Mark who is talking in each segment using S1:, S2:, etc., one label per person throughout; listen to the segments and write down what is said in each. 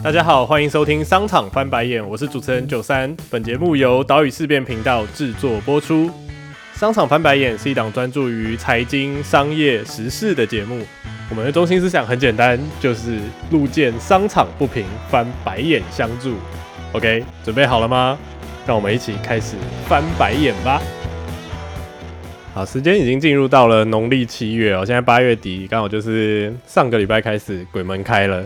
S1: 大家好，欢迎收听商场翻白眼，我是主持人九三。本节目由岛屿事变频道制作播出。商场翻白眼是一档专注于财经、商业、时事的节目。我们的中心思想很简单，就是路见商场不平，翻白眼相助。OK，准备好了吗？让我们一起开始翻白眼吧。好，时间已经进入到了农历七月哦，现在八月底，刚好就是上个礼拜开始鬼门开了。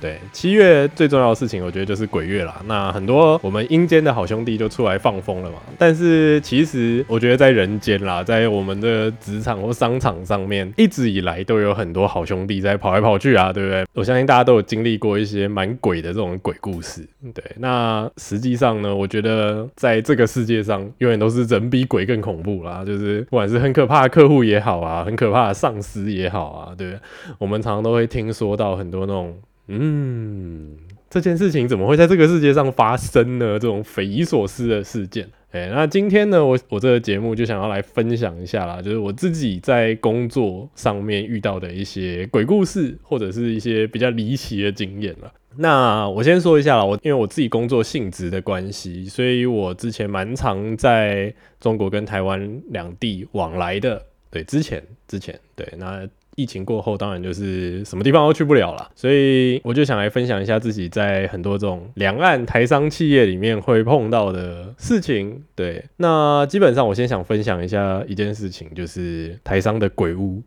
S1: 对，七月最重要的事情，我觉得就是鬼月啦。那很多我们阴间的好兄弟就出来放风了嘛。但是其实我觉得在人间啦，在我们的职场或商场上面，一直以来都有很多好兄弟在跑来跑去啊，对不对？我相信大家都有经历过一些蛮鬼的这种鬼故事。对，那实际上呢，我觉得在这个世界上，永远都是人比鬼更恐怖啦。就是不管是很可怕的客户也好啊，很可怕的上司也好啊，对不对？我们常常都会听说到很多那种。嗯，这件事情怎么会在这个世界上发生呢？这种匪夷所思的事件。哎，那今天呢，我我这个节目就想要来分享一下啦，就是我自己在工作上面遇到的一些鬼故事，或者是一些比较离奇的经验了。那我先说一下啦，我因为我自己工作性质的关系，所以我之前蛮常在中国跟台湾两地往来的。对，之前之前对那。疫情过后，当然就是什么地方都去不了了，所以我就想来分享一下自己在很多这种两岸台商企业里面会碰到的事情。对，那基本上我先想分享一下一件事情，就是台商的鬼屋，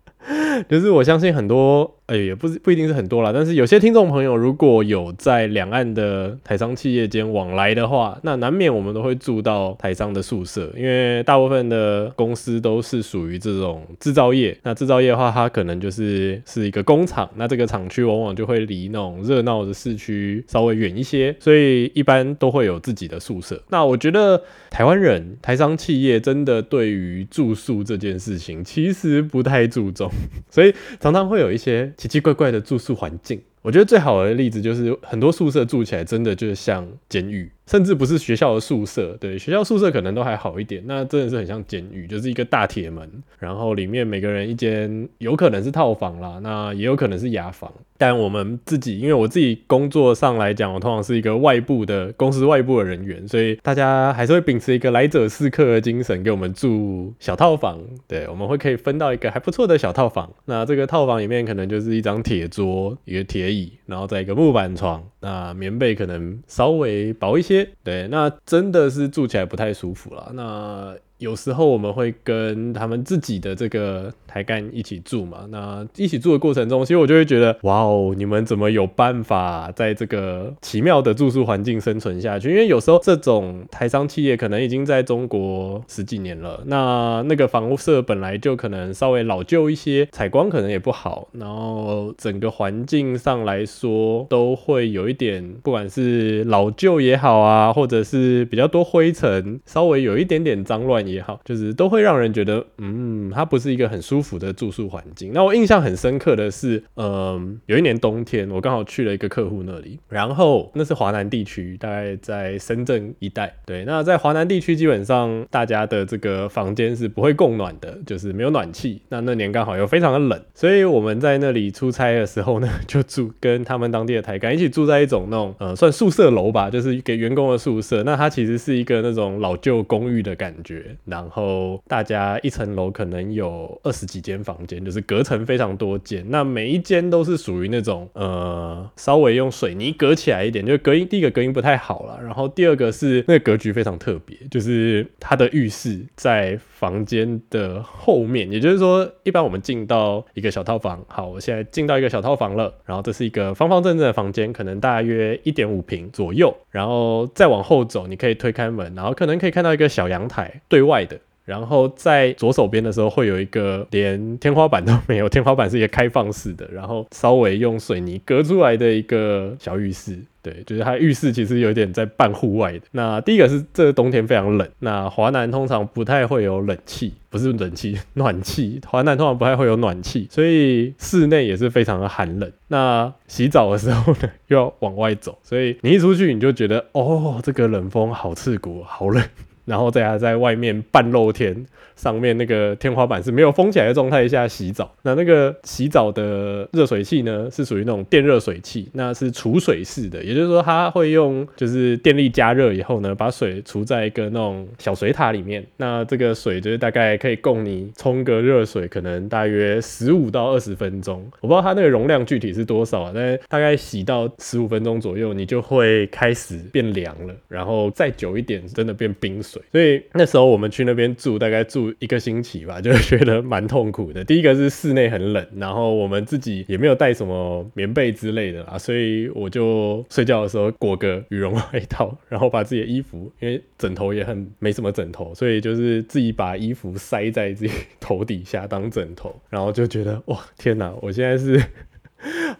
S1: 就是我相信很多。哎，也不是不一定是很多啦，但是有些听众朋友如果有在两岸的台商企业间往来的话，那难免我们都会住到台商的宿舍，因为大部分的公司都是属于这种制造业。那制造业的话，它可能就是是一个工厂，那这个厂区往往就会离那种热闹的市区稍微远一些，所以一般都会有自己的宿舍。那我觉得台湾人台商企业真的对于住宿这件事情其实不太注重，所以常常会有一些。奇奇怪怪的住宿环境，我觉得最好的例子就是很多宿舍住起来真的就是像监狱。甚至不是学校的宿舍，对学校宿舍可能都还好一点，那真的是很像监狱，就是一个大铁门，然后里面每个人一间，有可能是套房啦，那也有可能是雅房。但我们自己，因为我自己工作上来讲，我通常是一个外部的公司外部的人员，所以大家还是会秉持一个来者是客的精神，给我们住小套房。对，我们会可以分到一个还不错的小套房。那这个套房里面可能就是一张铁桌，一个铁椅，然后再一个木板床，那棉被可能稍微薄一些。对，那真的是住起来不太舒服了。那。有时候我们会跟他们自己的这个台干一起住嘛，那一起住的过程中，其实我就会觉得，哇哦，你们怎么有办法在这个奇妙的住宿环境生存下去？因为有时候这种台商企业可能已经在中国十几年了，那那个房屋舍本来就可能稍微老旧一些，采光可能也不好，然后整个环境上来说都会有一点，不管是老旧也好啊，或者是比较多灰尘，稍微有一点点脏乱。也好，就是都会让人觉得，嗯，它不是一个很舒服的住宿环境。那我印象很深刻的是，嗯，有一年冬天，我刚好去了一个客户那里，然后那是华南地区，大概在深圳一带。对，那在华南地区，基本上大家的这个房间是不会供暖的，就是没有暖气。那那年刚好又非常的冷，所以我们在那里出差的时候呢，就住跟他们当地的台干一起住在一种那种，呃，算宿舍楼吧，就是给员工的宿舍。那它其实是一个那种老旧公寓的感觉。然后大家一层楼可能有二十几间房间，就是隔层非常多间。那每一间都是属于那种呃稍微用水泥隔起来一点，就隔音第一个隔音不太好了。然后第二个是那个格局非常特别，就是它的浴室在房间的后面，也就是说一般我们进到一个小套房，好，我现在进到一个小套房了，然后这是一个方方正正的房间，可能大约一点五平左右。然后再往后走，你可以推开门，然后可能可以看到一个小阳台，对外外的。然后在左手边的时候，会有一个连天花板都没有，天花板是一个开放式的，然后稍微用水泥隔出来的一个小浴室。对，就是它浴室其实有点在半户外的。那第一个是这个冬天非常冷，那华南通常不太会有冷气，不是冷气，暖气。华南通常不太会有暖气，所以室内也是非常的寒冷。那洗澡的时候呢，又要往外走，所以你一出去你就觉得，哦，这个冷风好刺骨，好冷。然后在他在外面半露天。上面那个天花板是没有封起来的状态下洗澡，那那个洗澡的热水器呢，是属于那种电热水器，那是储水式的，也就是说它会用就是电力加热以后呢，把水储在一个那种小水塔里面，那这个水就是大概可以供你冲个热水，可能大约十五到二十分钟，我不知道它那个容量具体是多少啊，但大概洗到十五分钟左右，你就会开始变凉了，然后再久一点，真的变冰水。所以那时候我们去那边住，大概住。一个星期吧，就觉得蛮痛苦的。第一个是室内很冷，然后我们自己也没有带什么棉被之类的啊，所以我就睡觉的时候裹个羽绒外套，然后把自己的衣服，因为枕头也很没什么枕头，所以就是自己把衣服塞在自己头底下当枕头，然后就觉得哇天哪，我现在是。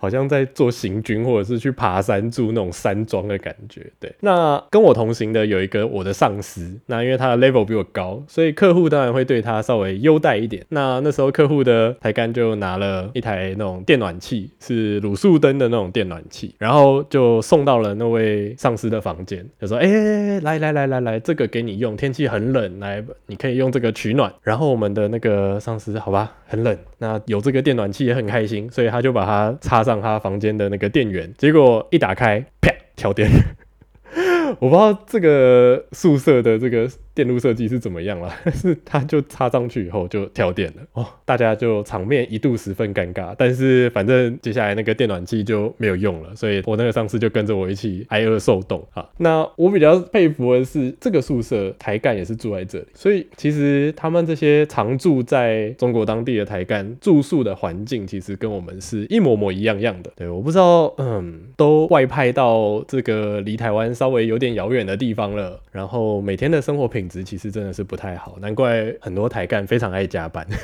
S1: 好像在做行军，或者是去爬山住那种山庄的感觉。对，那跟我同行的有一个我的上司，那因为他的 level 比我高，所以客户当然会对他稍微优待一点。那那时候客户的台干就拿了一台那种电暖器，是卤素灯的那种电暖器，然后就送到了那位上司的房间，就说：“哎，来来来来来，这个给你用，天气很冷，来，你可以用这个取暖。”然后我们的那个上司，好吧，很冷，那有这个电暖器也很开心，所以他就把它。插上上他房间的那个电源，结果一打开，啪，跳电。我不知道这个宿舍的这个。电路设计是怎么样了？但是它就插上去以后就跳电了哦，大家就场面一度十分尴尬。但是反正接下来那个电暖器就没有用了，所以我那个上司就跟着我一起挨饿受冻啊。那我比较佩服的是这个宿舍台干也是住在这里，所以其实他们这些常住在中国当地的台干住宿的环境其实跟我们是一模模一样样的。对，我不知道，嗯，都外派到这个离台湾稍微有点遥远的地方了，然后每天的生活品。其实真的是不太好，难怪很多台干非常爱加班。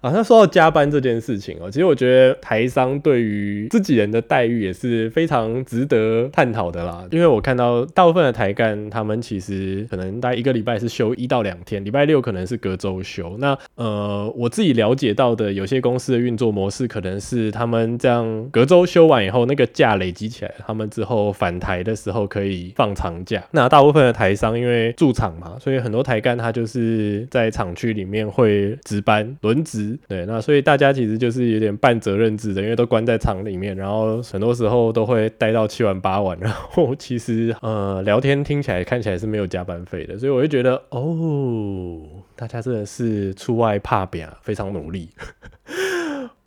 S1: 啊，那说到加班这件事情哦，其实我觉得台商对于自己人的待遇也是非常值得探讨的啦。因为我看到大部分的台干，他们其实可能大概一个礼拜是休一到两天，礼拜六可能是隔周休。那呃，我自己了解到的有些公司的运作模式，可能是他们这样隔周休完以后，那个假累积起来，他们之后返台的时候可以放长假。那大部分的台商因为驻场嘛，所以很多台干他就是在厂区里面会值班。轮值对，那所以大家其实就是有点半责任制的，因为都关在厂里面，然后很多时候都会待到七晚八晚，然后其实呃聊天听起来看起来是没有加班费的，所以我就觉得哦，大家真的是出外怕扁，非常努力。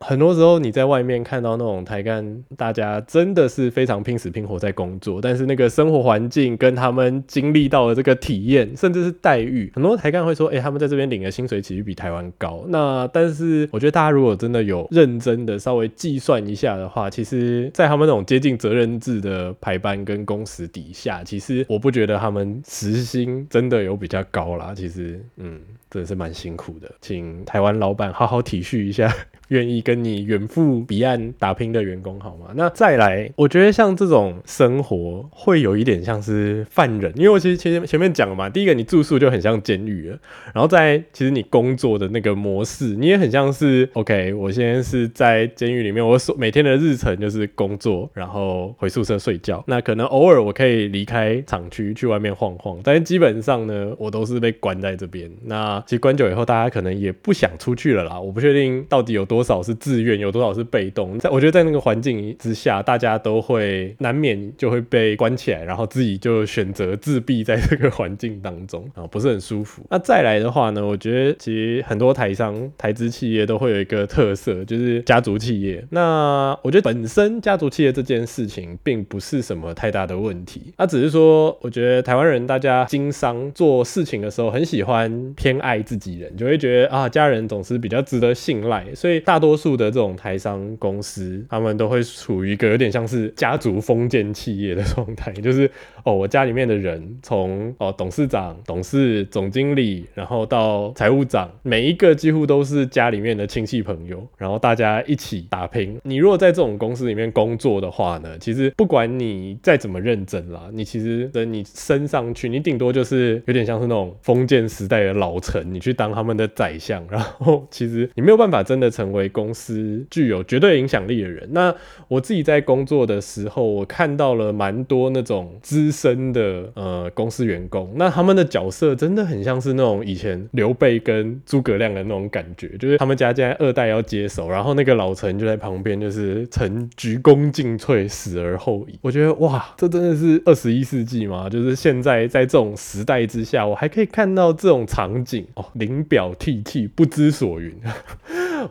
S1: 很多时候你在外面看到那种台干，大家真的是非常拼死拼活在工作，但是那个生活环境跟他们经历到的这个体验，甚至是待遇，很多台干会说，哎，他们在这边领的薪水其实比台湾高。那但是我觉得大家如果真的有认真的稍微计算一下的话，其实，在他们那种接近责任制的排班跟工时底下，其实我不觉得他们时薪真的有比较高啦。其实，嗯。真的是蛮辛苦的，请台湾老板好好体恤一下，愿意跟你远赴彼岸打拼的员工，好吗？那再来，我觉得像这种生活会有一点像是犯人，因为我其实前前面讲了嘛，第一个你住宿就很像监狱了，然后在其实你工作的那个模式，你也很像是 OK，我现在是在监狱里面，我所每天的日程就是工作，然后回宿舍睡觉，那可能偶尔我可以离开厂区去外面晃晃，但是基本上呢，我都是被关在这边。那其实关久以后，大家可能也不想出去了啦。我不确定到底有多多少是自愿，有多少是被动。在我觉得，在那个环境之下，大家都会难免就会被关起来，然后自己就选择自闭在这个环境当中 啊，不是很舒服。那再来的话呢，我觉得其实很多台商、台资企业都会有一个特色，就是家族企业。那我觉得本身家族企业这件事情并不是什么太大的问题，那只是说，我觉得台湾人大家经商做事情的时候，很喜欢偏爱。自己人就会觉得啊，家人总是比较值得信赖，所以大多数的这种台商公司，他们都会处于一个有点像是家族封建企业的状态，就是哦，我家里面的人从哦董事长、董事、总经理，然后到财务长，每一个几乎都是家里面的亲戚朋友，然后大家一起打拼。你如果在这种公司里面工作的话呢，其实不管你再怎么认真啦，你其实等你升上去，你顶多就是有点像是那种封建时代的老臣。你去当他们的宰相，然后其实你没有办法真的成为公司具有绝对影响力的人。那我自己在工作的时候，我看到了蛮多那种资深的呃公司员工，那他们的角色真的很像是那种以前刘备跟诸葛亮的那种感觉，就是他们家现在二代要接手，然后那个老臣就在旁边，就是曾鞠躬尽瘁，死而后已。我觉得哇，这真的是二十一世纪吗？就是现在在这种时代之下，我还可以看到这种场景哦，临表涕泣，不知所云。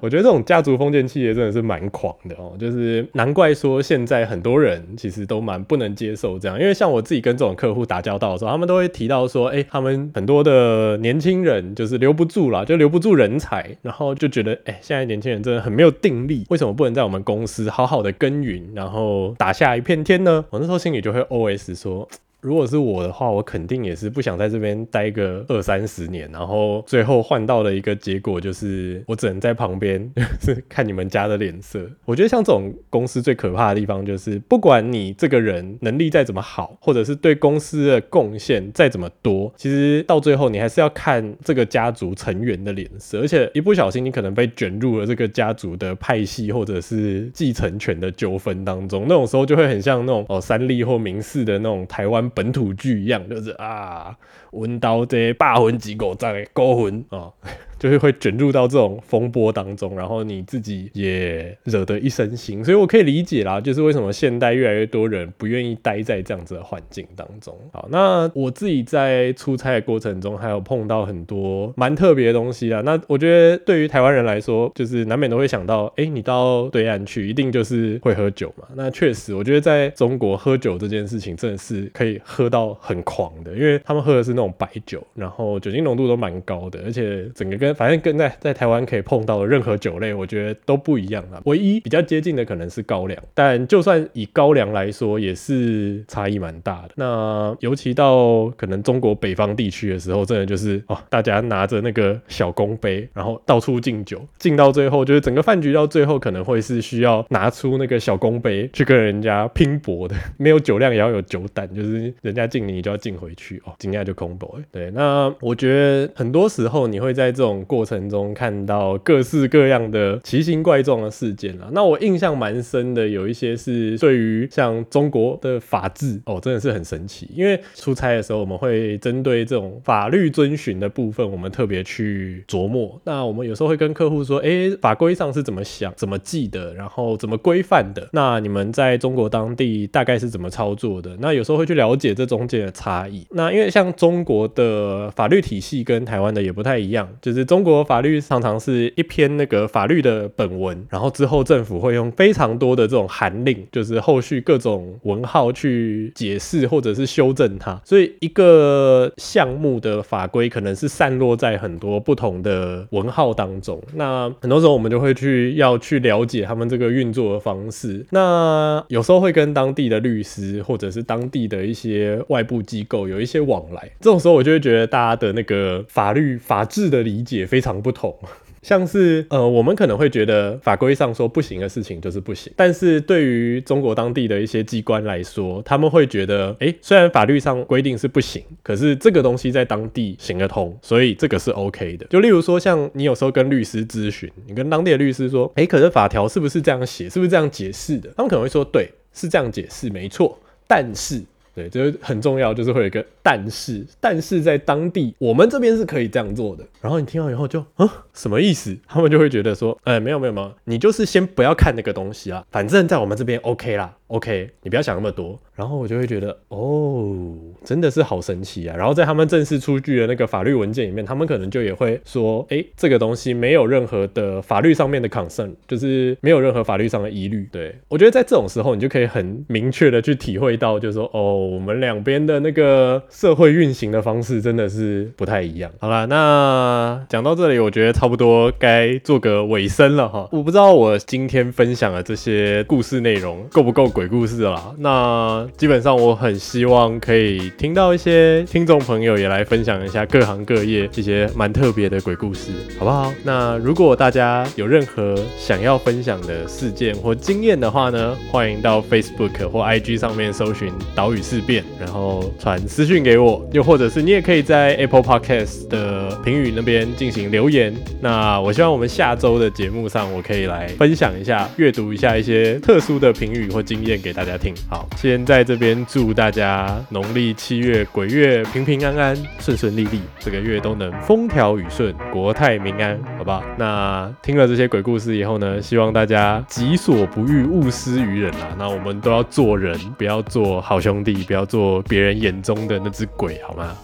S1: 我觉得这种家族封建企业真的是蛮狂的哦，就是难怪说现在很多人其实都蛮不能接受这样，因为像我自己跟这种客户打交道的时候，他们都会提到说，哎，他们很多的年轻人就是留不住了，就留不住人才，然后就觉得，哎，现在年轻人真的很没有定力，为什么不能在我们公司好好的耕耘，然后打下一片天呢？我那时候心里就会 OS 说。如果是我的话，我肯定也是不想在这边待个二三十年，然后最后换到的一个结果就是我只能在旁边 是看你们家的脸色。我觉得像这种公司最可怕的地方就是，不管你这个人能力再怎么好，或者是对公司的贡献再怎么多，其实到最后你还是要看这个家族成员的脸色，而且一不小心你可能被卷入了这个家族的派系或者是继承权的纠纷当中，那种时候就会很像那种哦三立或明视的那种台湾。本土剧一样，就是啊，文刀这百分之五十的高分哦。就是会卷入到这种风波当中，然后你自己也惹得一身腥，所以我可以理解啦，就是为什么现代越来越多人不愿意待在这样子的环境当中。好，那我自己在出差的过程中，还有碰到很多蛮特别的东西啊。那我觉得对于台湾人来说，就是难免都会想到，哎，你到对岸去，一定就是会喝酒嘛。那确实，我觉得在中国喝酒这件事情真的是可以喝到很狂的，因为他们喝的是那种白酒，然后酒精浓度都蛮高的，而且整个跟反正跟在在台湾可以碰到的任何酒类，我觉得都不一样啊。唯一比较接近的可能是高粱，但就算以高粱来说，也是差异蛮大的。那尤其到可能中国北方地区的时候，真的就是哦，大家拿着那个小公杯，然后到处敬酒，敬到最后就是整个饭局到最后可能会是需要拿出那个小公杯去跟人家拼搏的，没有酒量也要有酒胆，就是人家敬你，你就要敬回去哦，敬下就空杯。对，那我觉得很多时候你会在这种过程中看到各式各样的奇形怪状的事件啊，那我印象蛮深的，有一些是对于像中国的法治哦，真的是很神奇。因为出差的时候，我们会针对这种法律遵循的部分，我们特别去琢磨。那我们有时候会跟客户说，哎，法规上是怎么想、怎么记的，然后怎么规范的？那你们在中国当地大概是怎么操作的？那有时候会去了解这中间的差异。那因为像中国的法律体系跟台湾的也不太一样，就是中国法律常常是一篇那个法律的本文，然后之后政府会用非常多的这种函令，就是后续各种文号去解释或者是修正它。所以一个项目的法规可能是散落在很多不同的文号当中。那很多时候我们就会去要去了解他们这个运作的方式。那有时候会跟当地的律师或者是当地的一些外部机构有一些往来。这种时候我就会觉得大家的那个法律法治的理解也非常。不同，像是呃，我们可能会觉得法规上说不行的事情就是不行，但是对于中国当地的一些机关来说，他们会觉得，哎，虽然法律上规定是不行，可是这个东西在当地行得通，所以这个是 OK 的。就例如说，像你有时候跟律师咨询，你跟当地的律师说，哎，可是法条是不是这样写，是不是这样解释的？他们可能会说，对，是这样解释，没错，但是。对，就是很重要，就是会有一个但是，但是在当地，我们这边是可以这样做的。然后你听完以后就嗯，什么意思？他们就会觉得说，哎，没有没有没有，你就是先不要看那个东西啊，反正在我们这边 OK 啦。OK，你不要想那么多，然后我就会觉得，哦，真的是好神奇啊！然后在他们正式出具的那个法律文件里面，他们可能就也会说，哎，这个东西没有任何的法律上面的 concern，就是没有任何法律上的疑虑。对我觉得在这种时候，你就可以很明确的去体会到，就是说，哦，我们两边的那个社会运行的方式真的是不太一样。好了，那讲到这里，我觉得差不多该做个尾声了哈。我不知道我今天分享的这些故事内容够不够。鬼故事啦。那基本上我很希望可以听到一些听众朋友也来分享一下各行各业一些蛮特别的鬼故事，好不好？那如果大家有任何想要分享的事件或经验的话呢，欢迎到 Facebook 或 IG 上面搜寻“岛屿事变”，然后传私讯给我，又或者是你也可以在 Apple Podcast 的评语那边进行留言。那我希望我们下周的节目上，我可以来分享一下、阅读一下一些特殊的评语或经验给大家听。好，先在在这边祝大家农历七月鬼月平平安安、顺顺利利，这个月都能风调雨顺、国泰民安，好不好？那听了这些鬼故事以后呢，希望大家己所不欲，勿施于人啊。那我们都要做人，不要做好兄弟，不要做别人眼中的那只鬼，好吗？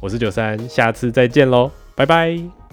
S1: 我是九三，下次再见喽，拜拜。